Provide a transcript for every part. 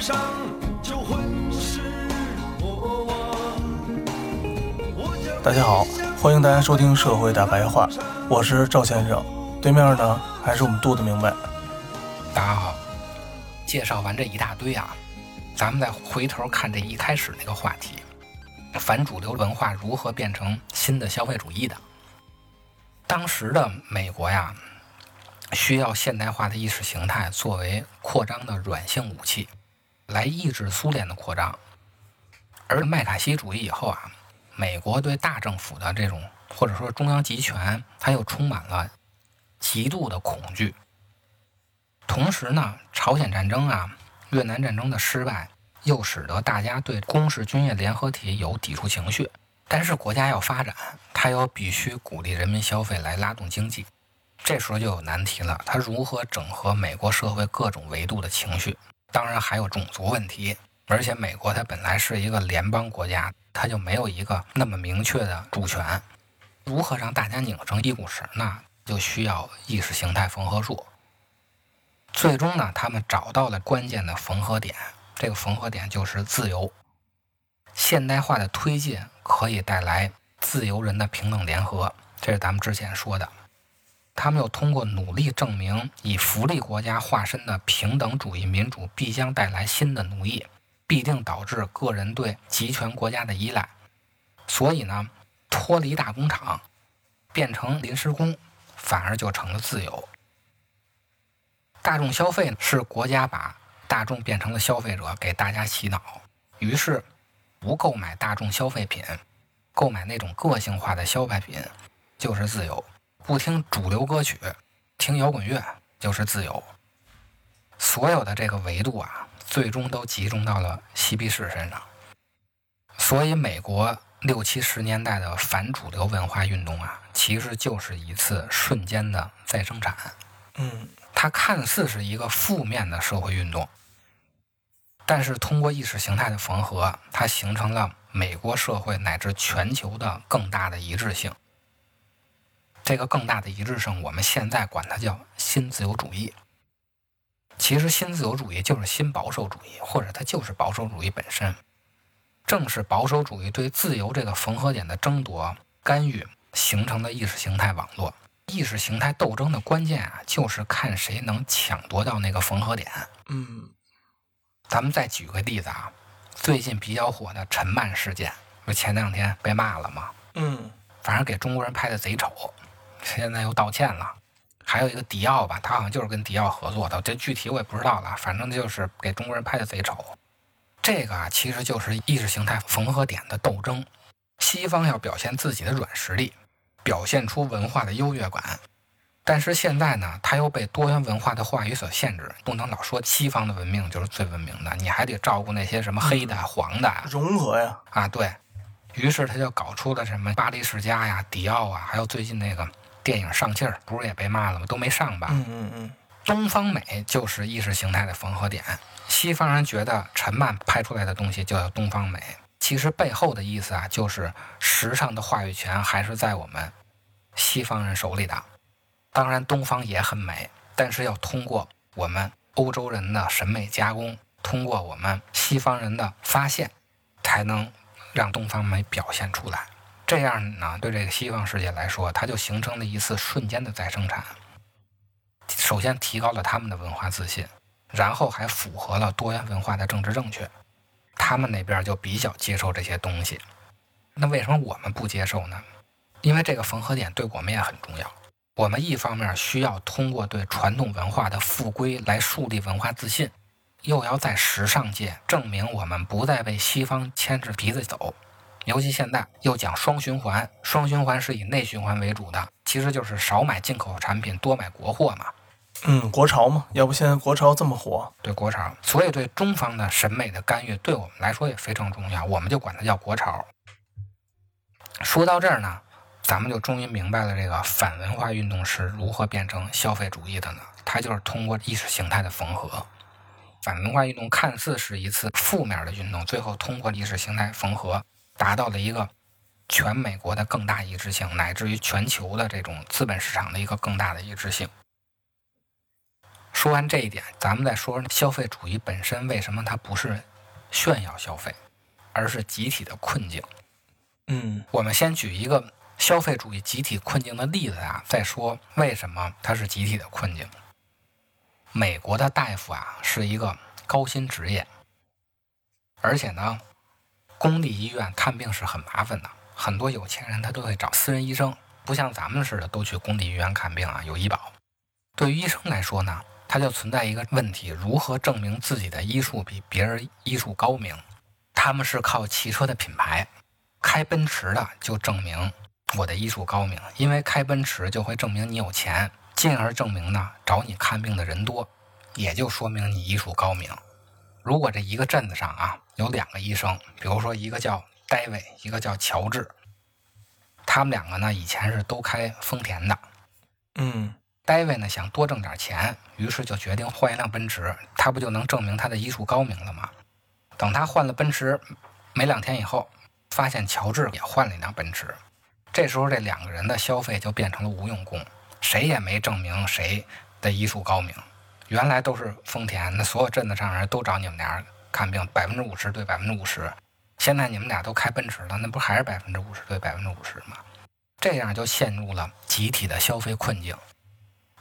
上，就会是我亡。我大家好，欢迎大家收听《社会大白话》，我是赵先生，对面呢还是我们度的明白。大家好，介绍完这一大堆啊，咱们再回头看这一开始那个话题：反主流文化如何变成新的消费主义的？当时的美国呀，需要现代化的意识形态作为扩张的软性武器，来抑制苏联的扩张。而麦卡锡主义以后啊，美国对大政府的这种或者说中央集权，它又充满了极度的恐惧。同时呢，朝鲜战争啊、越南战争的失败，又使得大家对攻势军业联合体有抵触情绪。但是国家要发展，它又必须鼓励人民消费来拉动经济。这时候就有难题了，它如何整合美国社会各种维度的情绪？当然还有种族问题，而且美国它本来是一个联邦国家，它就没有一个那么明确的主权。如何让大家拧成一股绳？那就需要意识形态缝合术。最终呢，他们找到了关键的缝合点，这个缝合点就是自由。现代化的推进可以带来自由人的平等联合，这是咱们之前说的。他们又通过努力证明，以福利国家化身的平等主义民主必将带来新的奴役，必定导致个人对集权国家的依赖。所以呢，脱离大工厂，变成临时工，反而就成了自由。大众消费是国家把大众变成了消费者，给大家洗脑。于是，不购买大众消费品，购买那种个性化的消费品，就是自由。不听主流歌曲，听摇滚乐就是自由。所有的这个维度啊，最终都集中到了嬉皮士身上。所以，美国六七十年代的反主流文化运动啊，其实就是一次瞬间的再生产。嗯，它看似是一个负面的社会运动，但是通过意识形态的缝合，它形成了美国社会乃至全球的更大的一致性。这个更大的一致性，我们现在管它叫新自由主义。其实，新自由主义就是新保守主义，或者它就是保守主义本身。正是保守主义对自由这个缝合点的争夺、干预，形成的意识形态网络。意识形态斗争的关键啊，就是看谁能抢夺到那个缝合点。嗯，咱们再举个例子啊，最近比较火的陈曼事件，不前两天被骂了吗？嗯，反正给中国人拍的贼丑，现在又道歉了。还有一个迪奥吧，他好像就是跟迪奥合作的，这具体我也不知道了。反正就是给中国人拍的贼丑。这个啊，其实就是意识形态缝合点的斗争。西方要表现自己的软实力，表现出文化的优越感。但是现在呢，他又被多元文化的话语所限制，不能老说西方的文明就是最文明的，你还得照顾那些什么黑的、黄的啊融合呀。啊，对于是他就搞出了什么巴黎世家呀、迪奥啊，还有最近那个电影上劲儿，不是也被骂了吗？都没上吧？嗯嗯嗯，东方美就是意识形态的缝合点。西方人觉得陈曼拍出来的东西就叫东方美，其实背后的意思啊，就是时尚的话语权还是在我们西方人手里的。当然，东方也很美，但是要通过我们欧洲人的审美加工，通过我们西方人的发现，才能让东方美表现出来。这样呢，对这个西方世界来说，它就形成了一次瞬间的再生产。首先提高了他们的文化自信，然后还符合了多元文化的政治正确。他们那边就比较接受这些东西。那为什么我们不接受呢？因为这个缝合点对我们也很重要。我们一方面需要通过对传统文化的复归来树立文化自信，又要在时尚界证明我们不再被西方牵着鼻子走。尤其现在又讲双循环，双循环是以内循环为主的，其实就是少买进口产品，多买国货嘛。嗯，国潮嘛，要不现在国潮这么火？对国潮，所以对中方的审美的干预，对我们来说也非常重要，我们就管它叫国潮。说到这儿呢，咱们就终于明白了这个反文化运动是如何变成消费主义的呢？它就是通过意识形态的缝合。反文化运动看似是一次负面的运动，最后通过意识形态缝合，达到了一个全美国的更大一致性，乃至于全球的这种资本市场的一个更大的一致性。说完这一点，咱们再说消费主义本身为什么它不是炫耀消费，而是集体的困境。嗯我们先举一个消费主义集体困境的例子啊，再说为什么它是集体的困境。美国的大夫啊是一个高薪职业，而且呢，公立医院看病是很麻烦的，很多有钱人他都会找私人医生，不像咱们似的都去公立医院看病啊，有医保。对于医生来说呢，他就存在一个问题：如何证明自己的医术比别人医术高明？他们是靠汽车的品牌，开奔驰的就证明我的医术高明，因为开奔驰就会证明你有钱，进而证明呢找你看病的人多，也就说明你医术高明。如果这一个镇子上啊有两个医生，比如说一个叫戴维，一个叫乔治，他们两个呢以前是都开丰田的，嗯戴维呢想多挣点钱，于是就决定换一辆奔驰，他不就能证明他的医术高明了吗？等他换了奔驰，没两天以后，发现乔治也换了一辆奔驰，这时候这两个人的消费就变成了无用功，谁也没证明谁的医术高明。原来都是丰田，那所有镇子上人都找你们俩看病，百分之五十对百分之五十。现在你们俩都开奔驰了，那不还是百分之五十对百分之五十吗？这样就陷入了集体的消费困境。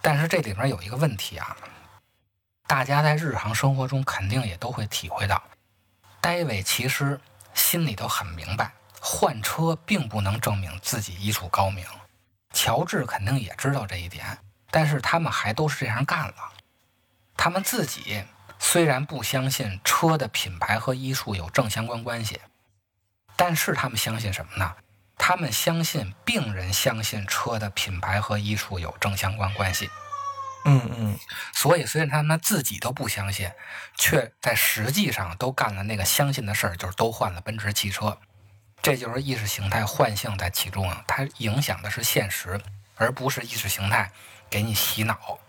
但是这里面有一个问题啊，大家在日常生活中肯定也都会体会到，戴维其实心里头很明白，换车并不能证明自己医术高明。乔治肯定也知道这一点，但是他们还都是这样干了。他们自己虽然不相信车的品牌和医术有正相关关系，但是他们相信什么呢？他们相信病人相信车的品牌和医术有正相关关系。嗯嗯所以，虽然他们自己都不相信，却在实际上都干了那个相信的事儿，就是都换了奔驰汽车。这就是意识形态幻象在其中啊，它影响的是现实，而不是意识形态给你洗脑。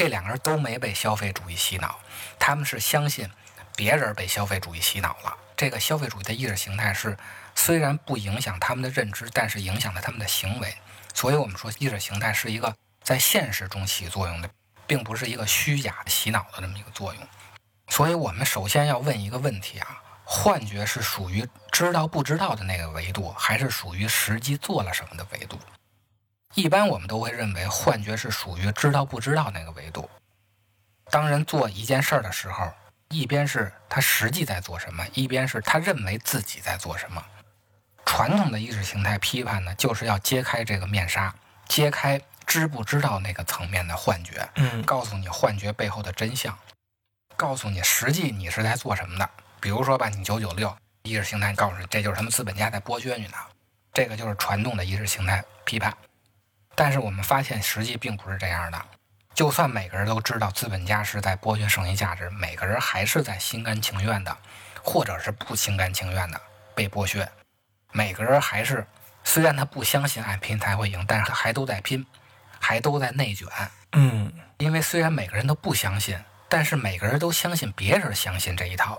这两个人都没被消费主义洗脑，他们是相信别人被消费主义洗脑了。这个消费主义的意识形态是虽然不影响他们的认知，但是影响了他们的行为。所以我们说意识形态是一个在现实中起作用的，并不是一个虚假洗脑的这么一个作用。所以我们首先要问一个问题啊：幻觉是属于知道不知道的那个维度，还是属于实际做了什么的维度？一般我们都会认为幻觉是属于知道不知道那个维度。当人做一件事儿的时候，一边是他实际在做什么，一边是他认为自己在做什么。传统的意识形态批判呢，就是要揭开这个面纱，揭开知不知道那个层面的幻觉，嗯告诉你幻觉背后的真相，告诉你实际你是在做什么的。比如说吧，你九九六意识形态告诉你，这就是他们资本家在剥削你呢，这个就是传统的意识形态批判。但是我们发现，实际并不是这样的。就算每个人都知道资本家是在剥削剩余价值，每个人还是在心甘情愿的，或者是不心甘情愿的被剥削。每个人还是，虽然他不相信爱拼才会赢，但是他还都在拼，还都在内卷。嗯因为虽然每个人都不相信，但是每个人都相信别人相信这一套，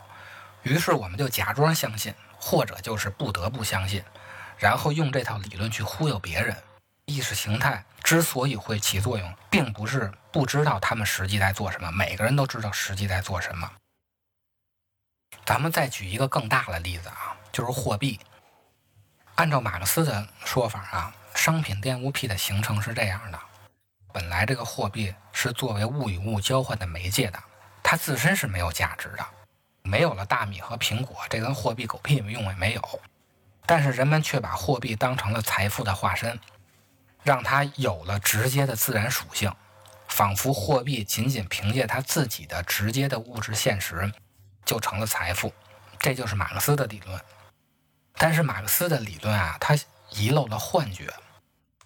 于是我们就假装相信，或者就是不得不相信，然后用这套理论去忽悠别人。意识形态之所以会起作用，并不是不知道他们实际在做什么，每个人都知道实际在做什么。咱们再举一个更大的例子啊，就是货币。按照马克思的说法啊，商品玷污癖的形成是这样的：本来这个货币是作为物与物交换的媒介的，它自身是没有价值的。没有了大米和苹果，这跟货币狗屁用也没有。但是人们却把货币当成了财富的化身，让它有了直接的自然属性，仿佛货币仅仅凭借它自己的直接的物质现实就成了财富。这就是马克思的理论。但是马克思的理论啊，他遗漏了幻觉。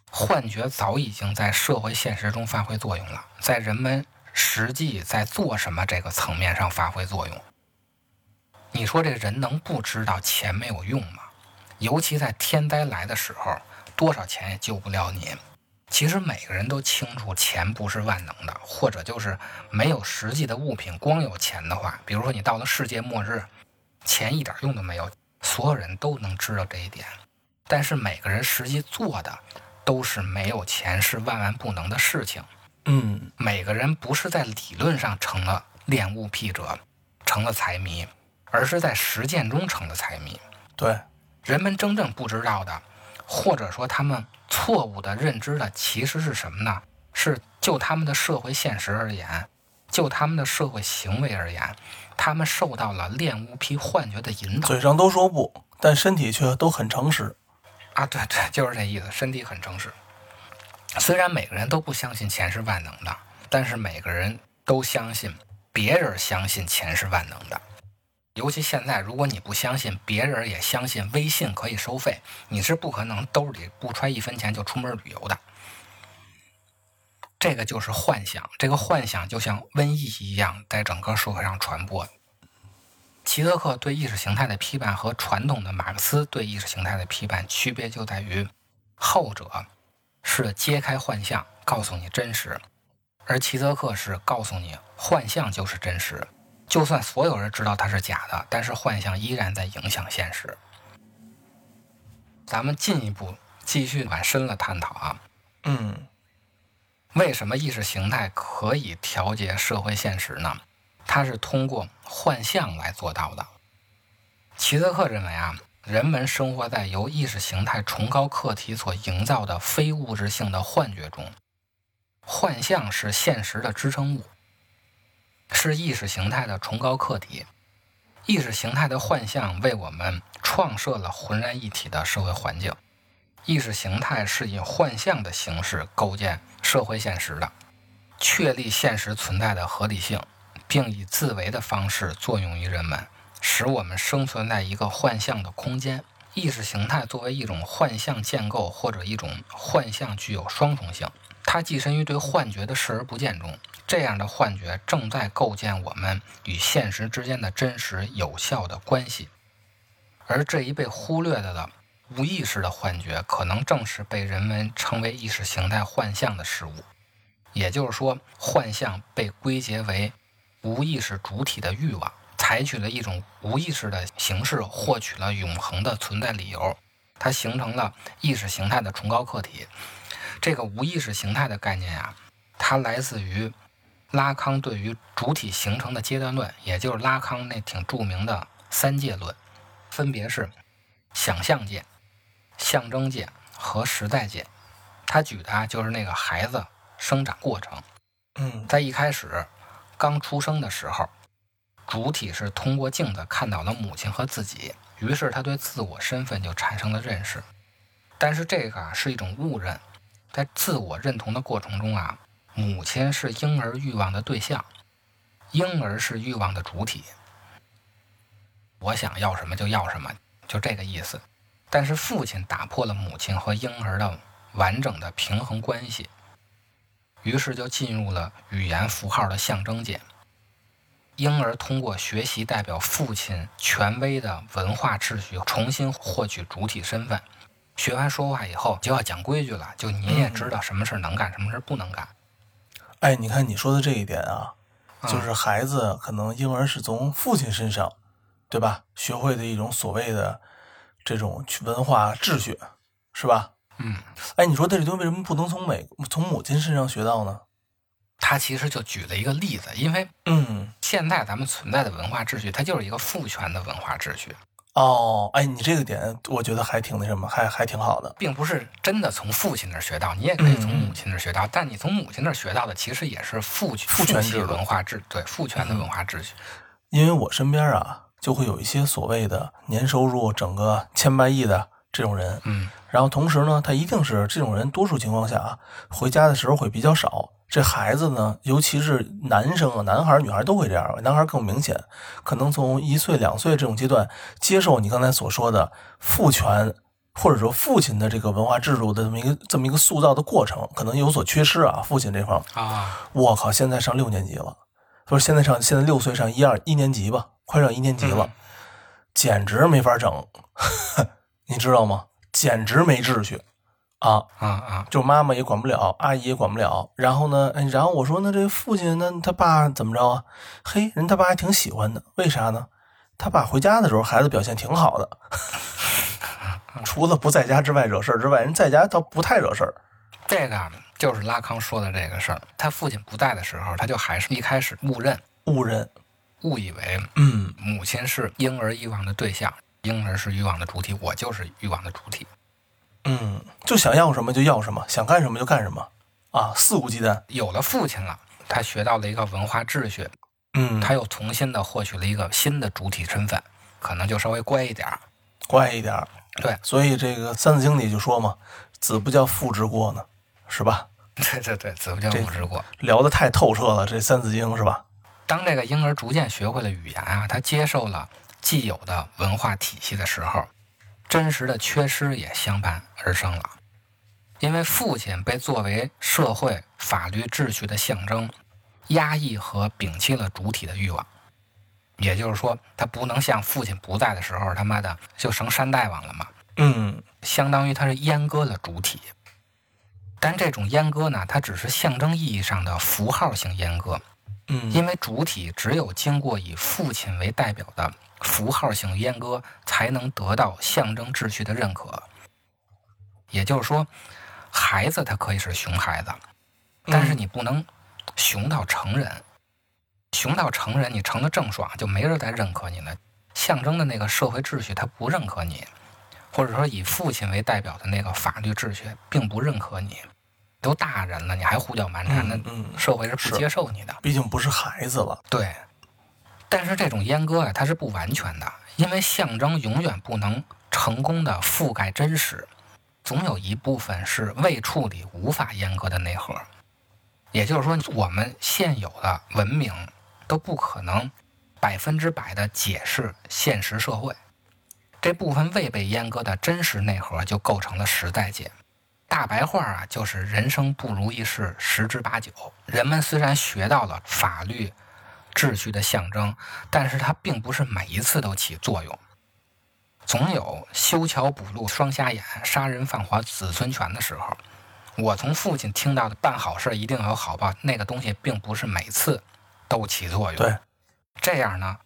幻觉早已经在社会现实中发挥作用了，在人们实际在做什么这个层面上发挥作用。你说这人能不知道钱没有用吗？尤其在天灾来的时候，多少钱也救不了你。其实每个人都清楚，钱不是万能的，或者就是没有实际的物品，光有钱的话，比如说你到了世界末日，钱一点用都没有，所有人都能知道这一点。但是每个人实际做的。都是没有钱是万万不能的事情。嗯，每个人不是在理论上成了恋物癖者，成了财迷，而是在实践中成了财迷。对，人们真正不知道的，或者说他们错误的认知的，其实是什么呢？是就他们的社会现实而言，就他们的社会行为而言，他们受到了恋物癖幻觉的引导。嘴上都说不，但身体却都很诚实。啊，对对，就是这意思。身体很诚实。虽然每个人都不相信钱是万能的，但是每个人都相信别人相信钱是万能的。尤其现在，如果你不相信，别人也相信微信可以收费，你是不可能兜里不揣一分钱就出门旅游的。这个就是幻想，这个幻想就像瘟疫一样，在整个社会上传播。齐泽克对意识形态的批判和传统的马克思对意识形态的批判区别就在于，后者是揭开幻象，告诉你真实，而齐泽克是告诉你幻象就是真实，就算所有人知道它是假的，但是幻象依然在影响现实。咱们进一步继续往深了探讨啊，嗯，为什么意识形态可以调节社会现实呢？它是通过幻象来做到的。齐泽克认为啊，人们生活在由意识形态崇高课题所营造的非物质性的幻觉中，幻象是现实的支撑物，是意识形态的崇高课题。意识形态的幻象为我们创设了浑然一体的社会环境。意识形态是以幻象的形式构建社会现实的，确立现实存在的合理性。并以自为的方式作用于人们，使我们生存在一个幻象的空间。意识形态作为一种幻象建构，或者一种幻象，具有双重性。它寄身于对幻觉的视而不见中。这样的幻觉正在构建我们与现实之间的真实有效的关系。而这一被忽略了的无意识的幻觉，可能正是被人们称为意识形态幻象的事物。也就是说，幻象被归结为。无意识主体的欲望，采取了一种无意识的形式，获取了永恒的存在理由。它形成了意识形态的崇高客体。这个无意识形态的概念呀，它来自于拉康对于主体形成的阶段论，也就是拉康那挺著名的三界论，分别是想象界、象征界和实在界。他举的啊就是那个孩子生长过程。嗯，在一开始。刚出生的时候，主体是通过镜子看到了母亲和自己，于是他对自我身份就产生了认识。但是这个啊是一种误认，在自我认同的过程中啊，母亲是婴儿欲望的对象，婴儿是欲望的主体。我想要什么就要什么，就这个意思。但是父亲打破了母亲和婴儿的完整的平衡关系。于是就进入了语言符号的象征界。婴儿通过学习代表父亲权威的文化秩序，重新获取主体身份。学完说话以后，就要讲规矩了。就你也知道什么事能干，什么事不能干。哎，你看你说的这一点啊，就是孩子可能婴儿是从父亲身上，对吧？学会的一种所谓的这种文化秩序，是吧？嗯，哎，你说这里东西为什么不能从美从母亲身上学到呢？他其实就举了一个例子，因为嗯，现在咱们存在的文化秩序，它就是一个父权的文化秩序。哦，哎，你这个点我觉得还挺那什么，还还挺好的，并不是真的从父亲那儿学到，你也可以从母亲那儿学到，但你从母亲那儿学到的其实也是父父权制文化秩对父权的文化秩序。因为我身边啊。就会有一些所谓的年收入整个千百亿的这种人，嗯，然后同时呢，他一定是这种人，多数情况下啊，回家的时候会比较少。这孩子呢，尤其是男生啊，男孩、女孩都会这样，男孩更明显，可能从一岁、两岁这种阶段，接受你刚才所说的父权或者说父亲的这个文化制度的这么一个这么一个塑造的过程，可能有所缺失啊。父亲这方面，啊，我靠，现在上六年级了，不是现在上现在六岁上一二一年级吧，快上一年级了，嗯简直没法整，你知道吗？简直没秩序啊！啊啊，就妈妈也管不了，阿姨也管不了。然后呢，哎，然后我说那这父亲那他爸怎么着啊？嘿，人他爸还挺喜欢的，为啥呢？他爸回家的时候，孩子表现挺好的，除了不在家之外惹事儿之外，人在家倒不太惹事儿。这个啊就是拉康说的这个事儿。他父亲不在的时候，他就还是一开始误认、误认，误以为嗯母亲是婴儿欲望的对象，婴儿是欲望的主体，我就是欲望的主体。嗯，就想要什么就要什么，想干什么就干什么啊，肆无忌惮。有了父亲了，他学到了一个文化秩序，嗯，他又重新的获取了一个新的主体身份，可能就稍微乖一点儿。乖一点儿。对所以这个《三字经》里就说嘛，子不教父之过呢，是吧？对对对，子不教父之过。聊得太透彻了，这《三字经》是吧？当这个婴儿逐渐学会了语言啊，他接受了既有的文化体系的时候，真实的缺失也相伴而生了。因为父亲被作为社会法律秩序的象征，压抑和摒弃了主体的欲望。也就是说，他不能像父亲不在的时候，他妈的就成山大王了嘛。嗯相当于他是阉割了主体。但这种阉割呢，它只是象征意义上的符号性阉割，嗯因为主体只有经过以父亲为代表的符号性阉割，才能得到象征秩序的认可。也就是说，孩子他可以是熊孩子，但是你不能熊到成人。熊到成人，你成了郑爽，就没人再认可你了。象征的那个社会秩序，他不认可你，或者说以父亲为代表的那个法律秩序，并不认可你。都大人了，你还胡搅蛮缠，那嗯嗯，社会是是不接受你的。毕竟不是孩子了。对，但是这种阉割啊，它是不完全的，因为象征永远不能成功的覆盖真实，总有一部分是未处理、无法阉割的内核。也就是说，我们现有的文明都不可能百分之百的解释现实社会，这部分未被阉割的真实内核就构成了实在界。大白话啊，就是人生不如意事十之八九。人们虽然学到了法律秩序的象征，但是它并不是每一次都起作用。总有修桥补路双瞎眼、杀人放火子孙权的时候。我从父亲听到的办好事一定有好报，那个东西并不是每次都起作用。对，这样呢，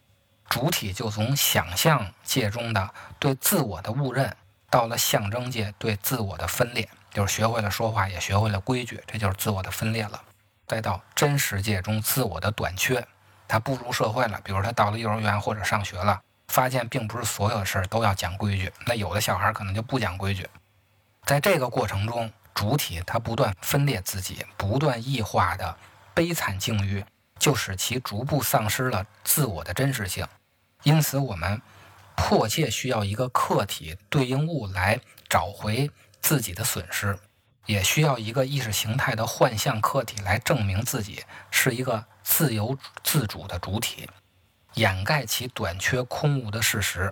主体就从想象界中的对自我的误认，到了象征界对自我的分裂，就是学会了说话，也学会了规矩，这就是自我的分裂了。再到真实界中自我的短缺，他步入社会了，比如他到了幼儿园或者上学了，发现并不是所有的事儿都要讲规矩，那有的小孩可能就不讲规矩。在这个过程中，主体他不断分裂自己，不断异化的悲惨境遇，就使其逐步丧失了自我的真实性。因此，我们迫切需要一个客体对应物来找回自己的损失，也需要一个意识形态的幻象客体来证明自己是一个自由自主的主体，掩盖其短缺空无的事实。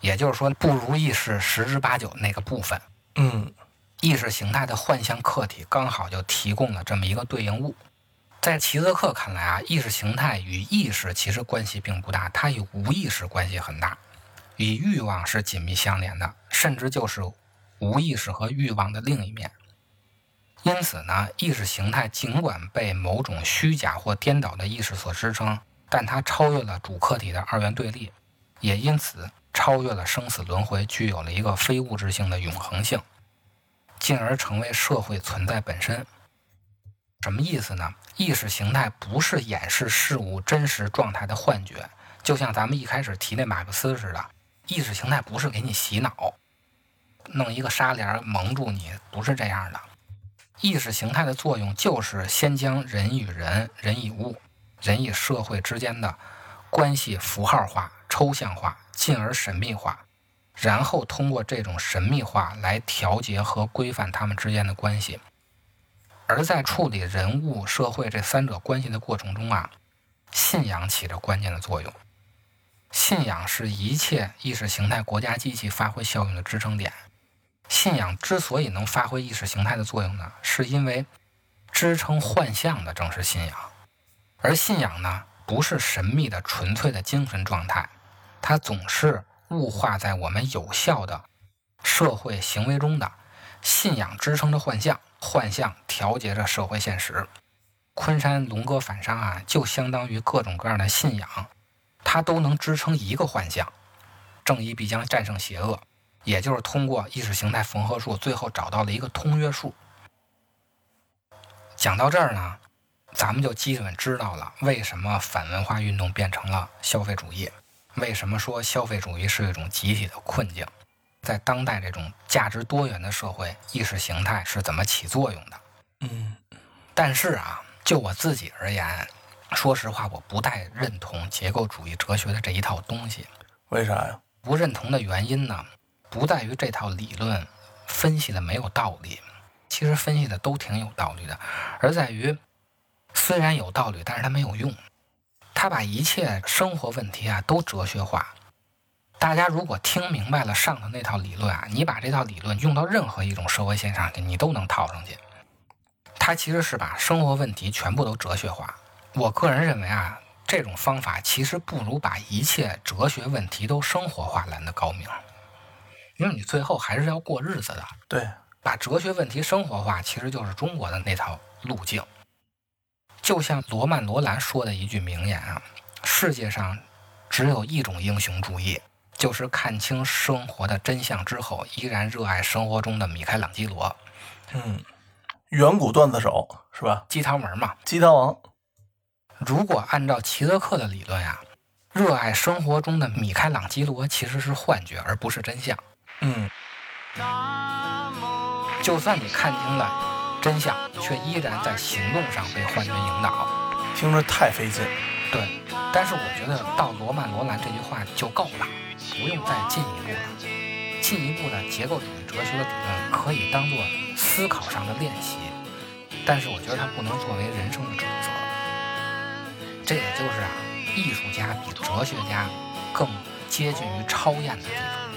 也就是说，不如意是十之八九那个部分。嗯意识形态的幻象客体刚好就提供了这么一个对应物。在齐泽克看来啊，意识形态与意识其实关系并不大，它与无意识关系很大，与欲望是紧密相连的，甚至就是无意识和欲望的另一面。因此呢，意识形态尽管被某种虚假或颠倒的意识所支撑，但它超越了主客体的二元对立，也因此超越了生死轮回，具有了一个非物质性的永恒性。进而成为社会存在本身。什么意思呢？意识形态不是掩饰事物真实状态的幻觉，就像咱们一开始提那马克思似的，意识形态不是给你洗脑，弄一个纱帘蒙住你，不是这样的。意识形态的作用就是先将人与人、人与物、人与社会之间的关系符号化，抽象化，进而神秘化，然后通过这种神秘化来调节和规范他们之间的关系。而在处理人物、社会这三者关系的过程中啊，信仰起着关键的作用。信仰是一切意识形态国家机器发挥效用的支撑点。信仰之所以能发挥意识形态的作用呢，是因为支撑幻象的正是信仰。而信仰呢，不是神秘的纯粹的精神状态，它总是物化在我们有效的社会行为中的。信仰支撑着幻象，幻象调节着社会现实。昆山龙哥反杀啊，就相当于各种各样的信仰。它都能支撑一个幻象，正义必将战胜邪恶，也就是通过意识形态缝合术，最后找到了一个通约数。讲到这儿呢，咱们就基本知道了为什么反文化运动变成了消费主义，为什么说消费主义是一种集体的困境，在当代这种价值多元的社会，意识形态是怎么起作用的。嗯，但是啊，就我自己而言。说实话，我不太认同结构主义哲学的这一套东西。为啥呀？不认同的原因呢，不在于这套理论分析的没有道理，其实分析的都挺有道理的，而在于虽然有道理，但是它没有用。他把一切生活问题啊都哲学化。大家如果听明白了上头那套理论啊，你把这套理论用到任何一种社会现象去，你都能套上去。他其实是把生活问题全部都哲学化。我个人认为啊，这种方法其实不如把一切哲学问题都生活化来的高明，因为你最后还是要过日子的。对，把哲学问题生活化，其实就是中国的那套路径。就像罗曼·罗兰说的一句名言啊：“世界上只有一种英雄主义，就是看清生活的真相之后，依然热爱生活中的米开朗基罗。”嗯，远古段子手是吧？鸡汤文嘛，鸡汤王。如果按照齐泽克的理论呀，热爱生活中的米开朗基罗其实是幻觉，而不是真相。嗯，就算你看清了真相，却依然在行动上被幻觉引导，听着太费劲。对，但是我觉得到罗曼·罗兰这句话就够了，不用再进一步了。进一步的结构主义哲学的理论可以当做思考上的练习，但是我觉得它不能作为人生的准则。这也就是啊，艺术家比哲学家更接近于超验的地方。